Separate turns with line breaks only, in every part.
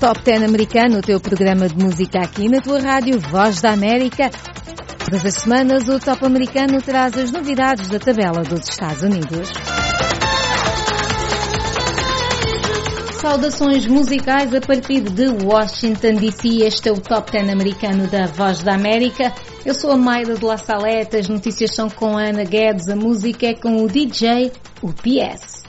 Top 10 americano, o teu programa de música aqui na tua rádio Voz da América. Todas as semanas o Top americano traz as novidades da tabela dos Estados Unidos. Saudações musicais a partir de Washington DC. Este é o Top 10 americano da Voz da América. Eu sou a Maida de La Saleta. As notícias são com a Ana Guedes. A música é com o DJ, o PS.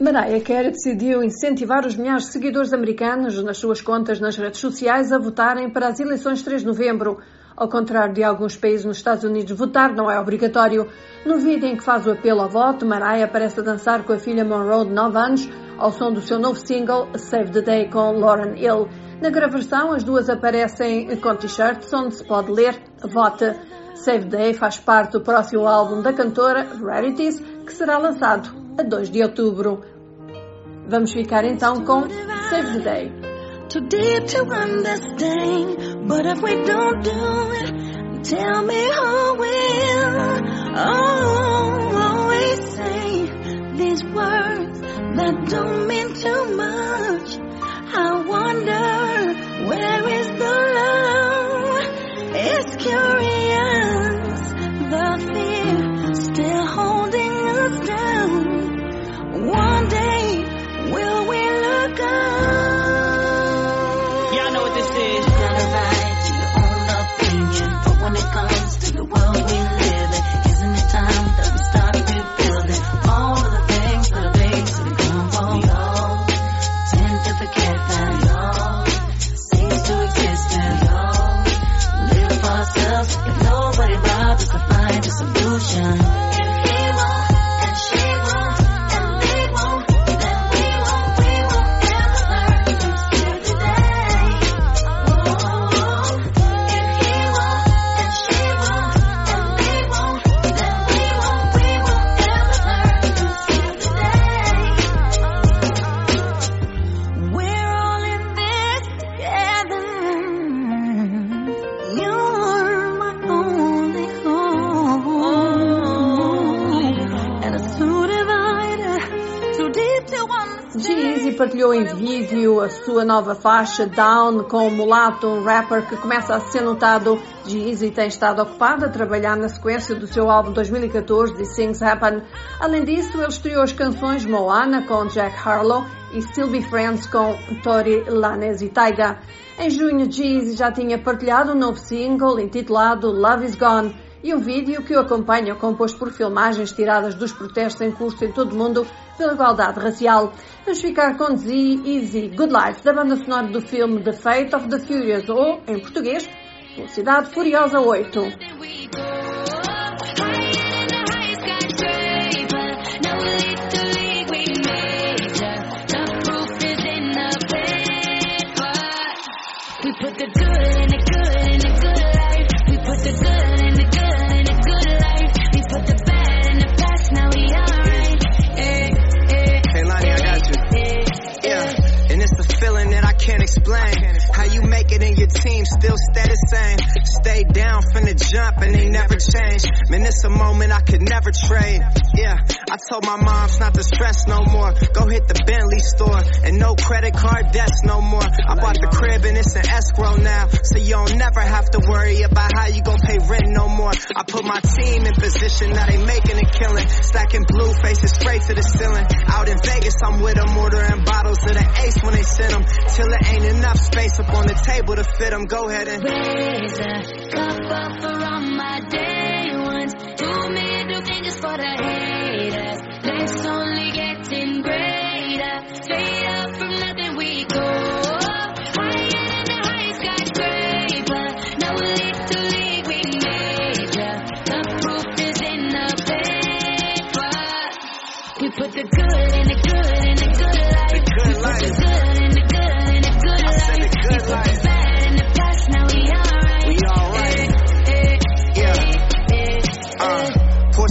Mariah Carey decidiu incentivar os milhares de seguidores americanos nas suas contas nas redes sociais a votarem para as eleições de 3 de novembro. Ao contrário de alguns países nos Estados Unidos, votar não é obrigatório. No vídeo em que faz o apelo ao voto, Mariah aparece a dançar com a filha Monroe de 9 anos ao som do seu novo single Save the Day com Lauren Hill. Na gravação, as duas aparecem com t-shirts onde se pode ler Vote. Save the Day faz parte do próximo álbum da cantora Rarities, que será lançado a 2 de outubro. Vamos ficar então com Save the Day. Too deep to understand, but if we don't do it, tell me who will. Oh, always say these words that don't mean too much. I wonder where is the love? It's curious,
a
sua nova faixa Down com o Mulato, um rapper que começa a ser notado. Jeezy tem estado ocupado a trabalhar na sequência do seu álbum 2014 de Things Happen. Além disso, ele estreou as canções Moana com Jack Harlow e Still Be Friends com Tori Lanez e Taiga. Em junho, Jeezy já tinha partilhado um novo single intitulado Love Is Gone e um vídeo que o acompanha composto por filmagens tiradas dos protestos em curso em todo o mundo pela igualdade racial. Vamos ficar com Z Easy Good Life, da banda sonora do filme The Fate of the Furious, ou, em português, Velocidade Furiosa 8.
Team still stay the same. Stay down from the jump and they never change. Man, it's a moment I could never trade. Yeah, I told my moms not to stress no more. Go hit the Bentley store and no credit card debts no more. I bought the crib and it's an escrow now. So you don't never have to worry about how you gon' pay rent no more. I put my team in position, now they making a killing. Stacking blue faces straight to the ceiling. Out in Vegas, I'm with them, ordering bottles of the ace when they send them. Till it ain't enough space up on the table to fit them. Go ahead and
Raise a cup up for all my day ones. Two middle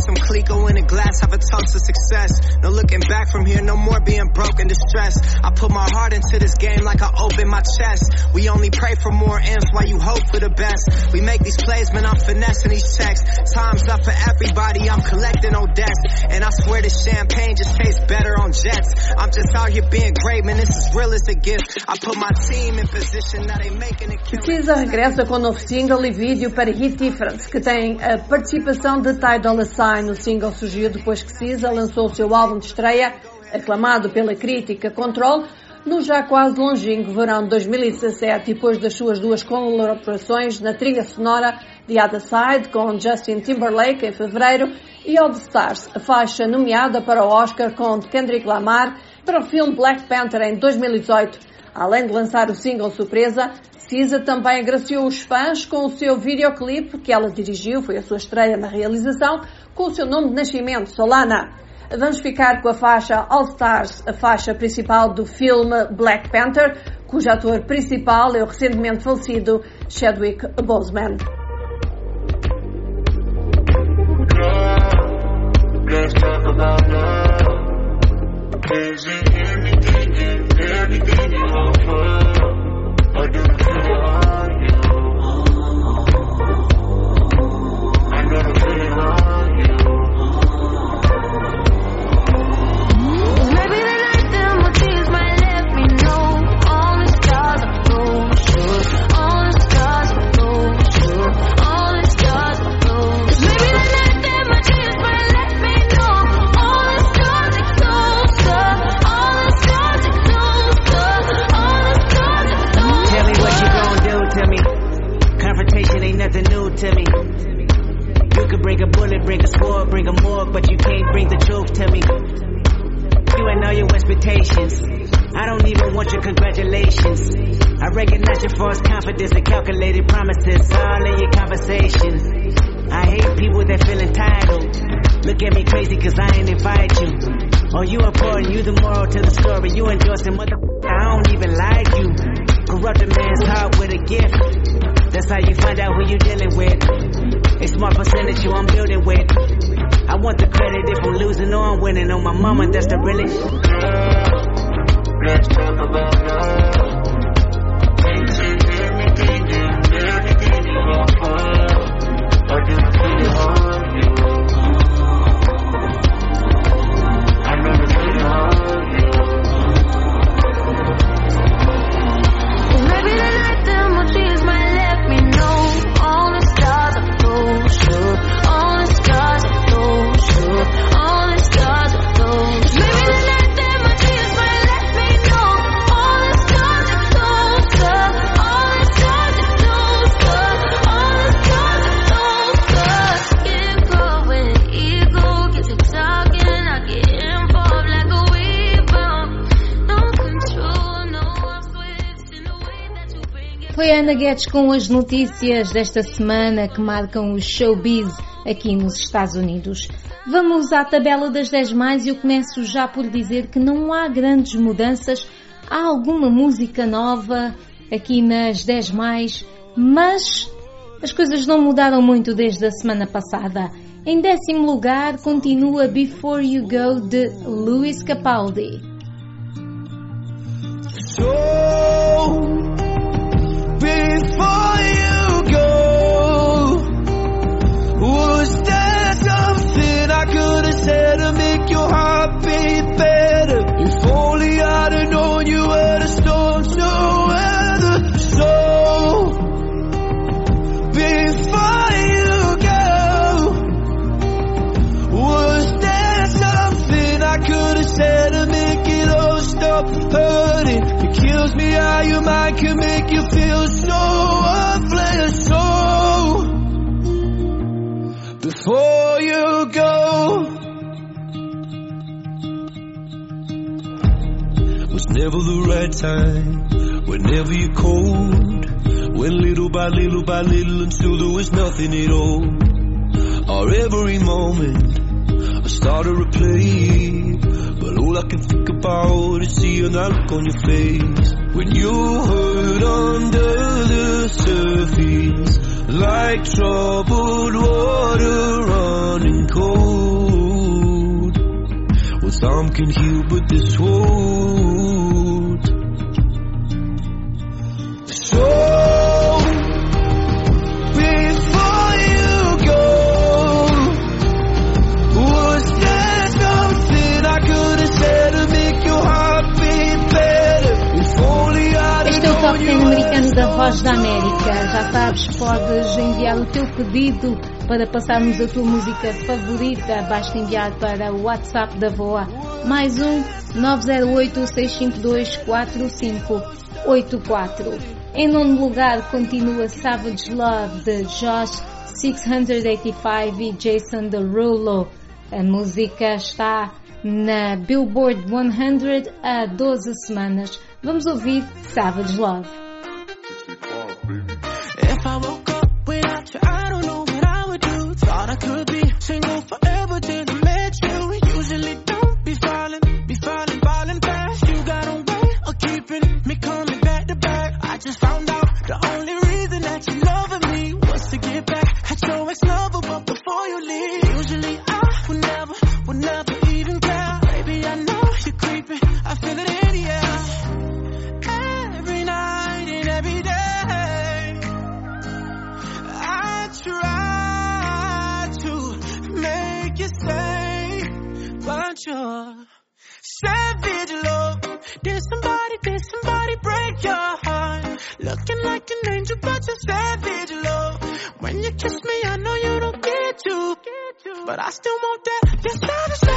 some Clicquot
in a glass, have a toast to success. No looking back from here, no more being broke and distressed. I put my heart into this game like I open my chest. We only pray for more M's while you hope for the best. We make these plays, man, I'm finessing these checks. Time's up for everybody, I'm collecting no debts. And I swear this champagne just tastes better on jets. I'm just out here being great, man, this is real as it gets. I put my team in position, now they making it kill.
SZA regressa com um novo single e vídeo para Hit Different, que tem a participação de Ty Dolla Sign. O single surgiu depois que Cisa lançou o seu álbum de estreia, aclamado pela crítica Control, no já quase longínquo verão de 2017, depois das suas duas colaborações na trilha sonora The Other Side com Justin Timberlake em fevereiro e All the Stars, a faixa nomeada para o Oscar com Kendrick Lamar para o filme Black Panther em 2018. Além de lançar o single surpresa, Cisa também agraciou os fãs com o seu videoclipe que ela dirigiu, foi a sua estreia na realização, com o seu nome de nascimento, Solana. Vamos ficar com a faixa All Stars, a faixa principal do filme Black Panther, cujo ator principal é o recentemente falecido Chadwick Boseman.
Let's anything, anything you offer?
Bring a bullet, bring a sword, bring a morgue, but you can't bring the truth to me. You and all your expectations. I don't even want your congratulations. I recognize your false confidence and calculated promises all in your conversations. I hate people that feel entitled. Look at me crazy cause I ain't invite you. Oh, you important, you the moral to the story. You endorsing mother, I don't even like you. Corrupt a man's heart with a gift. That's how you find out who you dealing with. A smart percentage I'm building with. I want the credit if I'm losing or I'm winning. On my mama, that's the realest.
Let's talk about love.
Ana Guedes com as notícias desta semana que marcam o showbiz aqui nos Estados Unidos. Vamos à tabela das 10 mais e eu começo já por dizer que não há grandes mudanças. Há alguma música nova aqui nas 10 mais, mas as coisas não mudaram muito desde a semana passada. Em décimo lugar continua Before You Go de Luis Capaldi.
So before never the right time. Whenever you're cold, went little by little by little until there was nothing at all. Or every moment. I start to replay, but all I can think about is seeing that look on your face when you hurt under the surface, like troubled water running cold. Some can heal, but this won't. So, before
Este é o Top 10 americano da Voz da América. Já sabes, podes enviar o teu pedido para passarmos a tua música favorita, basta enviar para o WhatsApp da VOA mais um 908-652-4584. Em nono lugar continua Savage Love de Josh 685 e Jason Derulo. A música está na Billboard 100 há 12 semanas. Vamos ouvir Savage Love.
you about your savage love. When you kiss me, I know you don't get you, but I still want that. Just.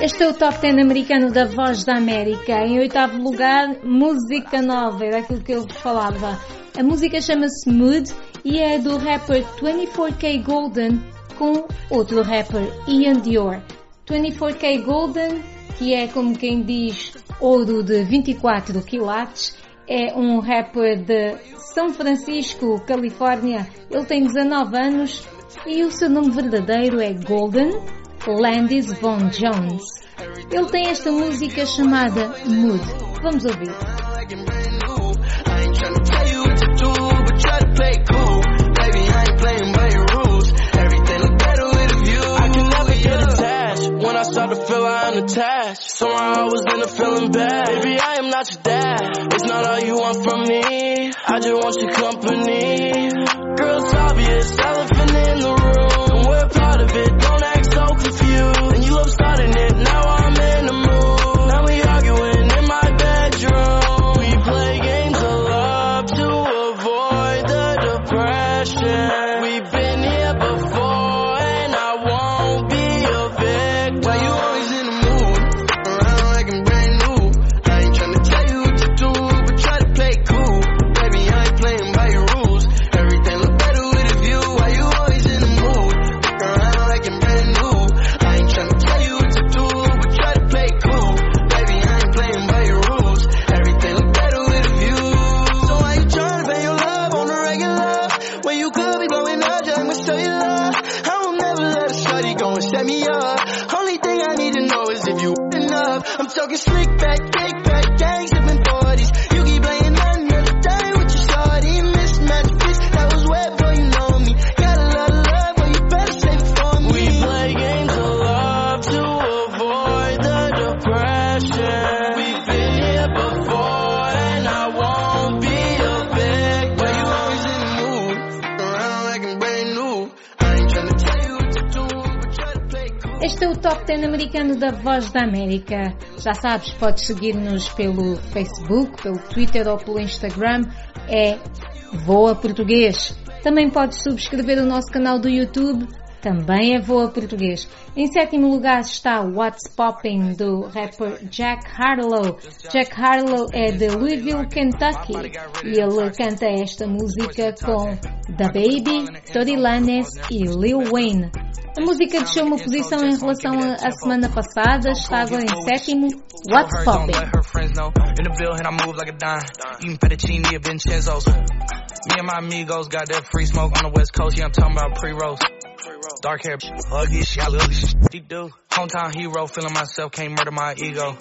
Este é o top 10 americano da Voz da América. Em oitavo lugar, música nova, era aquilo que eu vos falava. A música chama-se Mood e é do rapper 24K Golden com outro rapper, Ian Dior. 24K Golden, que é como quem diz ouro de 24 quilates, é um rapper de São Francisco, Califórnia. Ele tem 19 anos e o seu nome verdadeiro é Golden Landis Von Jones. Ele tem esta música chamada Mood. Vamos ouvir.
Somehow I was in a feeling bad. Baby, I am not your dad. It's not all you want from me. I just want your company. Girl, it's obvious, elephant in
latino-americano da Voz da América. Já sabes, podes seguir-nos pelo Facebook, pelo Twitter ou pelo Instagram. É Voa Português. Também podes subscrever o nosso canal do YouTube. Também é Voa Português. Em sétimo lugar está What's Popping do rapper Jack Harlow. Jack Harlow é de Louisville, Kentucky e ele canta esta música com The Baby, Tori Lanez e Lil Wayne. A música deixou uma posição em relação à semana passada, está agora em sétimo, What's
Don't Dark hair, ugly shit, I ugly shit. She do. Hometown hero, feeling myself, can't murder my ego.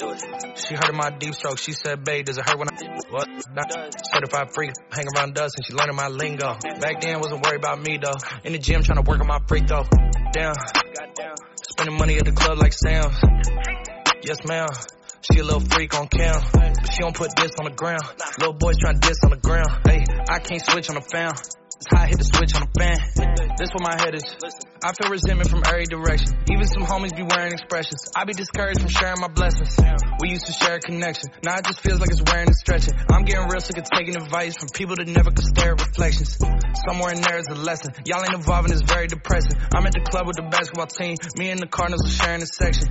She heard of my deep stroke. She said, babe, does it hurt when I, what? Nah. Certified freak, hang around dust and she learning my lingo. Back then, wasn't worried about me though. In the gym, trying to work on my freak though. Damn. Spending money at the club like Sam. Yes, ma'am. She a little freak on cam, but she don't put this on the ground. Little boys trying to diss on the ground. Hey, I can't switch on the fan. It's how I hit the switch on the fan. This where my head is. I feel resentment from every direction. Even some homies be wearing expressions. I be discouraged from sharing my blessings. We used to share a connection. Now it just feels like it's wearing and stretching. I'm getting real sick of taking advice from people that never could stare at reflections. Somewhere in there is a lesson. Y'all ain't and it's very depressing. I'm at the club with the basketball team. Me and the Cardinals are sharing a section.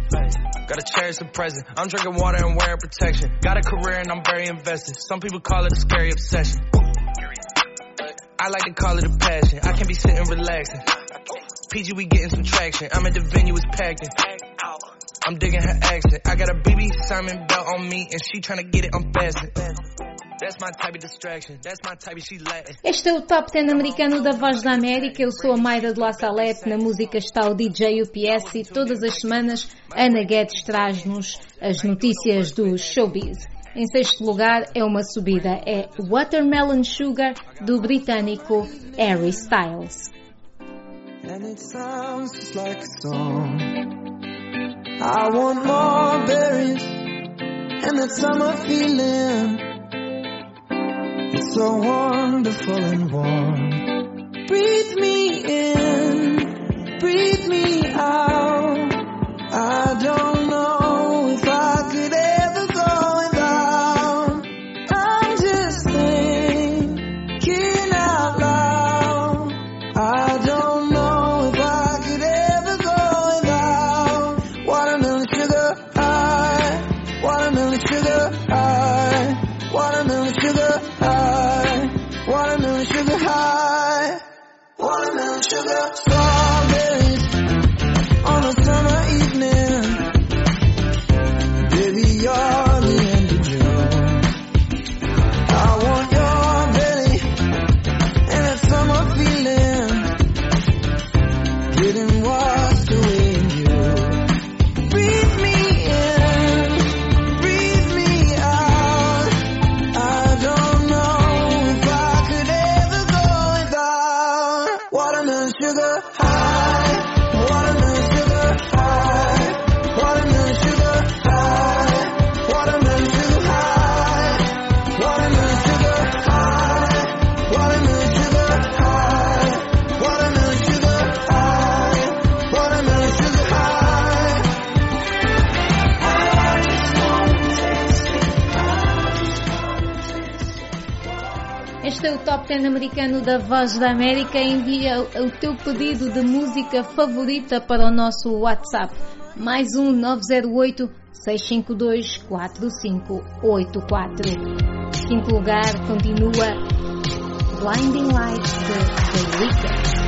Gotta cherish the present. I'm drinking water and wearing protection. Got a career and I'm very invested. Some people call it a scary obsession. I like to call it a passion. I can be sitting relaxing. PG, we getting some traction. I'm at the venue, it's packed in. I'm digging her accent. I got a BB Simon belt on me and she tryna get it unfastened.
Este é o Top 10 americano da Voz da América. Eu sou a Mayra de La Salete. Na música está o DJ UPS e todas as semanas Ana Guedes traz-nos as notícias do showbiz. Em sexto lugar é uma subida, é Watermelon Sugar do britânico Harry Styles.
It's so wonderful and warm. Breathe me in.
Top 10 americano da Voz da América. Envia o teu pedido de música favorita para o nosso WhatsApp. Mais um 908 652 4584. Quinto lugar continua Blinding Lights de The Weeknd.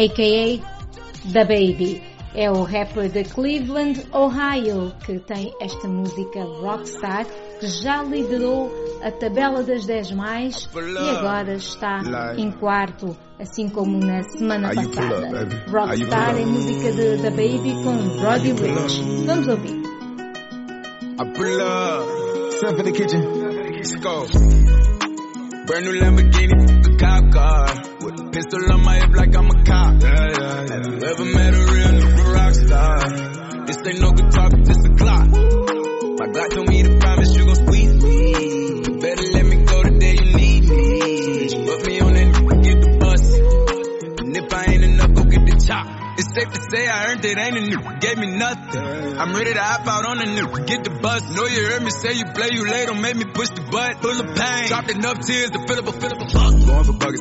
a.k.a. The Baby. É o rapper de Cleveland, Ohio, que tem esta música Rockstar, que já liderou a tabela das 10 mais e agora está em quarto, assim como na semana passada. Rockstar é música de The Baby com Roddy Rich. Vamos ouvir.
I pull up. Step in the kitchen. Let's go. Brand new Lamborghini, a cop car. A pistol on my hip like I'm a cop. Yeah, yeah, Have you ever met a real nigga rock star? This ain't no guitar, but this a clock. My God told me to promise you gon' squeeze me. You better let me go the day you need me. Put me on that, get the bus. And if I ain't enough, go get the chop. It's safe to say I earned it, ain't a new, gave me nothing. I'm ready to hop out on the new, get the bus. Know you heard me say you play, you late, don't make me push the butt. Full of pain, dropped enough tears to fill up a, fill up a fuck.
Going for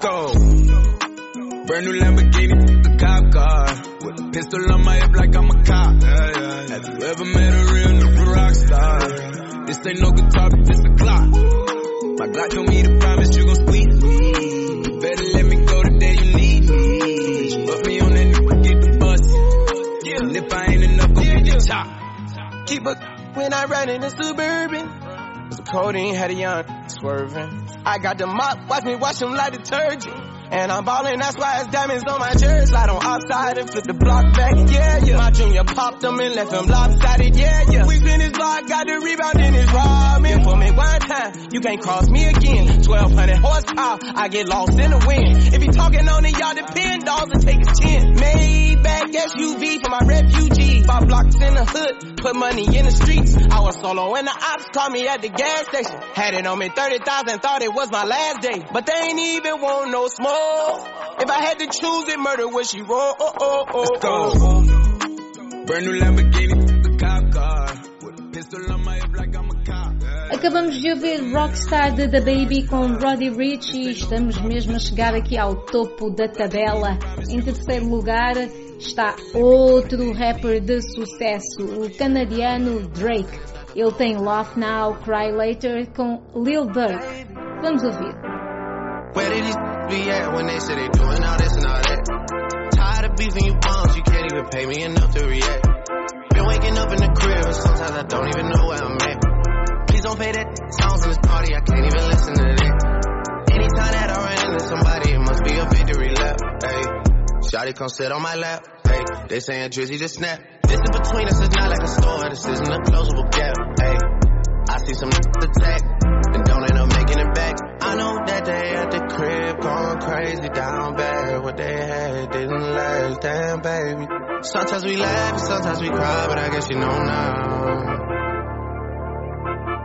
Go. Brand new Lamborghini, a cop car. With a pistol on my hip like I'm a cop. Have you ever met a real nigga rock star? This ain't no guitar, but this a clock. My Glock told me to promise you gon' squeeze me. You better let me go the day you need me. Put me on that nigga, get the bus. And if I ain't enough, go get the chop.
Keep a when I ride in the suburban. The codeine had a young swerving. I got the mop, watch me wash them like detergent. And I'm ballin', that's why it's diamonds on my jersey. Slide on outside and flip the block back, yeah, yeah. My junior popped them and left them lopsided, yeah, yeah. We finished block, got the rebound in his robbing. For me one time, you can't cross me again. 1200 horsepower, I get lost in the wind. If you talking on it, y'all depend, dogs will take his chin. Maybach SUV for my refugee. Five blocks in the hood, put money in the streets. I solo and the ops called me at the gas station. Had it on me 30,000, thought it was my last day. But they ain't even want no smoke. If I had to choose it, murder would she roll? Oh, oh, oh,
Let's
oh.
go. Brand new Lamborghini, a cop car. With a pistol on my hip like I'm a cop.
Acabamos de ouvir Rockstar de The Baby com Roddy Rich e estamos mesmo a chegar aqui ao topo da tabela. Em terceiro lugar está outro rapper de sucesso, o canadiano Drake. Ele tem Laugh Now, Cry Later com Lil Durk. Vamos ouvir.
Where did these be at when they say they doing all this and all that? Tired of beefing you bums, you can't even pay me enough to react. Been waking up in the crib and sometimes I don't even know where I'm at. Please don't pay that songs in this party, I can't even listen to that. Anytime that I run into somebody, it must be a victory lap. Hey, Shotty come sit on my lap. Hey, they saying Drizzy just snap. This in between us is not like a store, this isn't a closable gap. Hey, I see some attack and don't end up making it back. I know that they at the crib going crazy down bad. What they had didn't last, damn baby. Sometimes we laugh sometimes we cry, but I guess you know now.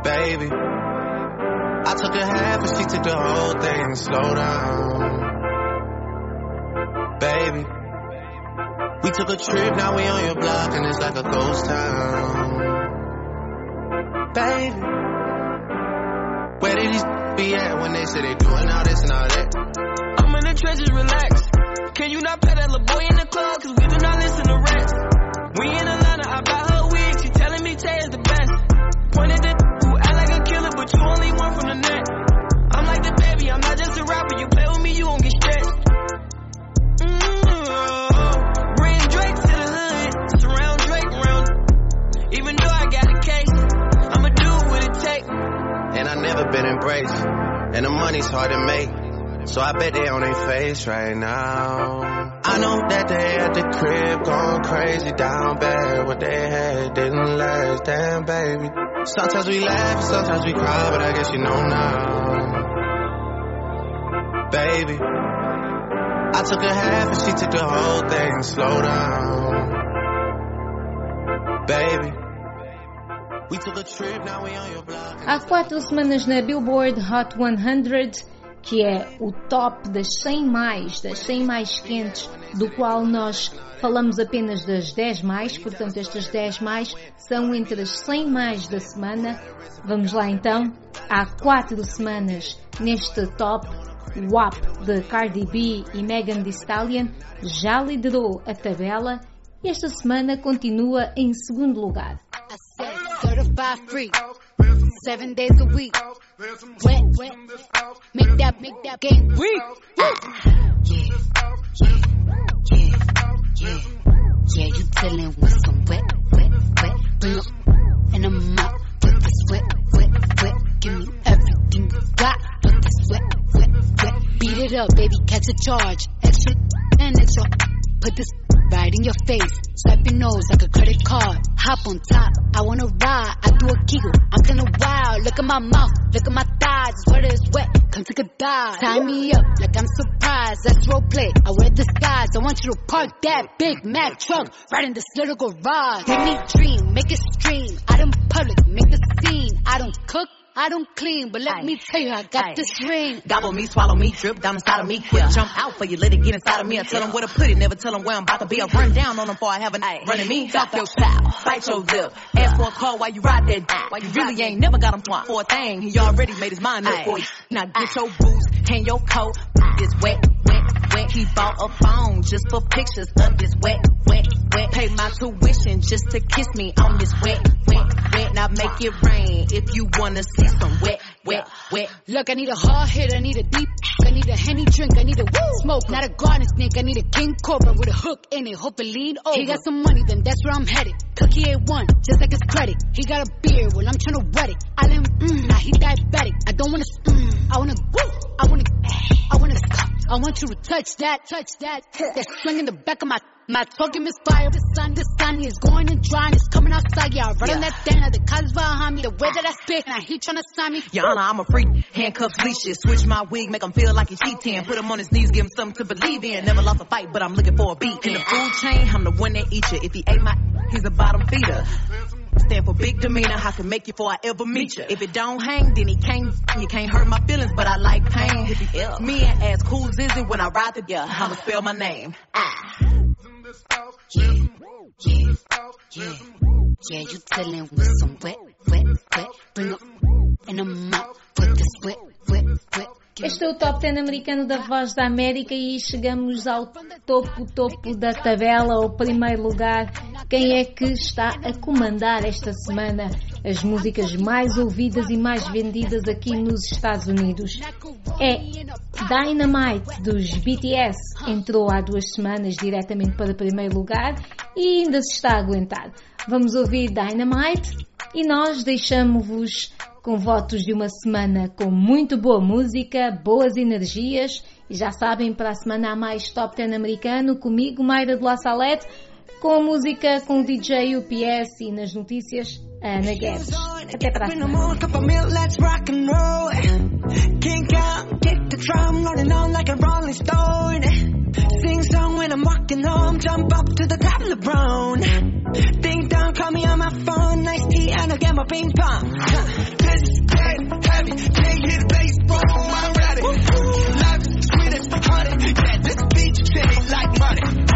Baby, I took a half and she took the whole thing. Slow down, baby. We took a trip, now we on your block and it's like a ghost town. Baby, where did these be at when they say they doing all this and all that?
I'm in the trenches, relax. Can you not pay that little boy in the club? Cause we do not listen to rats. We in Atlanta, I buy her wig. She telling me Tay is the best. Pointed at who act like a killer, but you only one from the net. I'm like the baby, I'm not just a rapper. You play
money's hard to make. So I bet they on their face right now. I know that they at the crib going crazy down bad. What they had didn't last, damn baby. Sometimes we laugh, sometimes we cry, but I guess you know now. Baby, I took a half and she took the whole thing. Slow down. Baby,
Há quatro semanas na Billboard Hot 100, que é o top das 100 mais, das 100 mais quentes, do qual nós falamos apenas das 10 mais, portanto estas 10 mais são entre as 100 mais da semana. Vamos lá então, há 4 semanas neste top, WAP de Cardi B e Megan Thee Stallion já liderou a tabela e esta semana continua em segundo lugar.
Certified free. Seven days a week. Wet, wet. Make that, make that game weak. Yeah, yeah, yeah, yeah. You dealing with some wet, wet, wet. Bring up and I'm out with this wet, wet, wet. Give me everything you got with this wet, wet, wet. Beat it up, baby, catch a charge. Extra and extra. Put this right in your face. Swipe your nose like a credit card. Hop on top, I wanna ride. I do a giggle, I'm kinda wild. Look at my mouth, look at my thighs. It's wet, it's wet. Come take a dive. Tie me up like I'm surprised. That's role play. I wear disguise. I want you to park that Big Mac truck right in this little garage. Make me dream, make it stream. Out in public, make a scene. I don't cook. I don't clean, but let me tell you, I got this ring.
Gobble me, swallow me, drip down inside of me. Quick jump out for you, let it get inside of me. I tell them where to put it, never tell them where I'm about to be. I run down on them before I have a night. Running me, talk your style, bite your lip. Ask for a call while you ride that dick. Why you really ain't never got him twice for a thing. He already made his mind up for you. Now get your boots, hang your coat. It's wet, wet. He bought a phone just for pictures of this wet, wet, wet. Pay my tuition just to kiss me on this wet, wet, wet. Now make it rain if you wanna see some wet, wet, wet.
Look, I need a hard hit, I need a deep, I need a henny drink, I need a woo smoke, not a garden snake, I need a king cobra with a hook in it, hope it lean over. He got some money, then that's where I'm headed. Cookie ain't one, just like his credit. He got a beard, well I'm tryna wet it. I let him, mm, now he diabetic. I don't wanna, mm, I wanna, woo, I wanna, I wanna, I want you to touch that, touch that. That swing in the back of my my talking misfire. The sun, the sun is going and drying. It's coming outside. Yeah, I run on that dana. The cuz behind me. The way that I spit. Now he tryna sign me.
Honor, I'm a freak. Handcuffs, leashes. Switch my wig, make him feel like he's cheating. Put him on his knees, give him something to believe in. Never lost a fight, but I'm looking for a beat. In the food chain, I'm the one that eat you. If he ate my, he's a bottom feeder. Stand for big demeanor, I can make you before I ever meet you. If it don't hang, then he can't, you can't hurt my feelings, but I like pain. Me and ask who's is it when I ride together, I'ma spell my name. Ah.
Yeah, yeah, yeah. Yeah, you dealing with some wet, wet, wet. Bring up and I'm out with this wet, wet, wet.
Este é o Top 10 americano da Voz da América e chegamos ao topo, topo da tabela, ao primeiro lugar. Quem é que está a comandar esta semana as músicas mais ouvidas e mais vendidas aqui nos Estados Unidos? É Dynamite dos BTS. Entrou há duas semanas diretamente para o primeiro lugar e ainda se está a aguentar. Vamos ouvir Dynamite e nós deixamos-vos com votos de uma semana com muito boa música, boas energias. E já sabem, para a semana há mais Top 10 americano comigo, Mayra de La Salete, com a música com o DJ UPS e nas notícias, a Ana Guedes. Até para a semana.
The drum, rolling on like a rolling stone. Sing song when I'm walking home, jump up to the top of the brown. Ding dong, call me on my phone, nice tea, and I'll get my ping pong. This is dead heavy, can't hit bass, boom, I'm ready. Life is sweet as honey, yeah, this beach shitty like money.